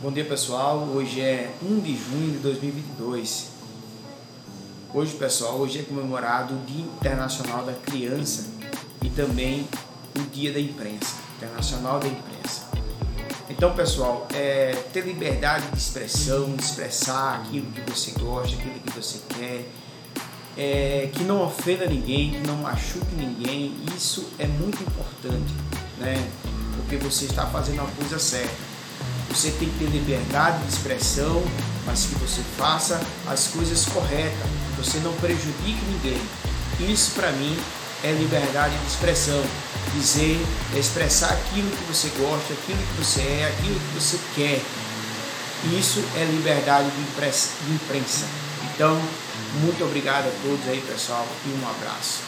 Bom dia pessoal, hoje é 1 de junho de 2022. Hoje pessoal, hoje é comemorado o Dia Internacional da Criança e também o Dia da Imprensa, Internacional da Imprensa. Então pessoal, é, ter liberdade de expressão, de expressar aquilo que você gosta, aquilo que você quer, é, que não ofenda ninguém, que não machuque ninguém, isso é muito importante, né? Porque você está fazendo a coisa certa. Você tem que ter liberdade de expressão, mas que você faça as coisas corretas, você não prejudique ninguém. Isso para mim é liberdade de expressão. Dizer, expressar aquilo que você gosta, aquilo que você é, aquilo que você quer. Isso é liberdade de imprensa. Então, muito obrigado a todos aí, pessoal, e um abraço.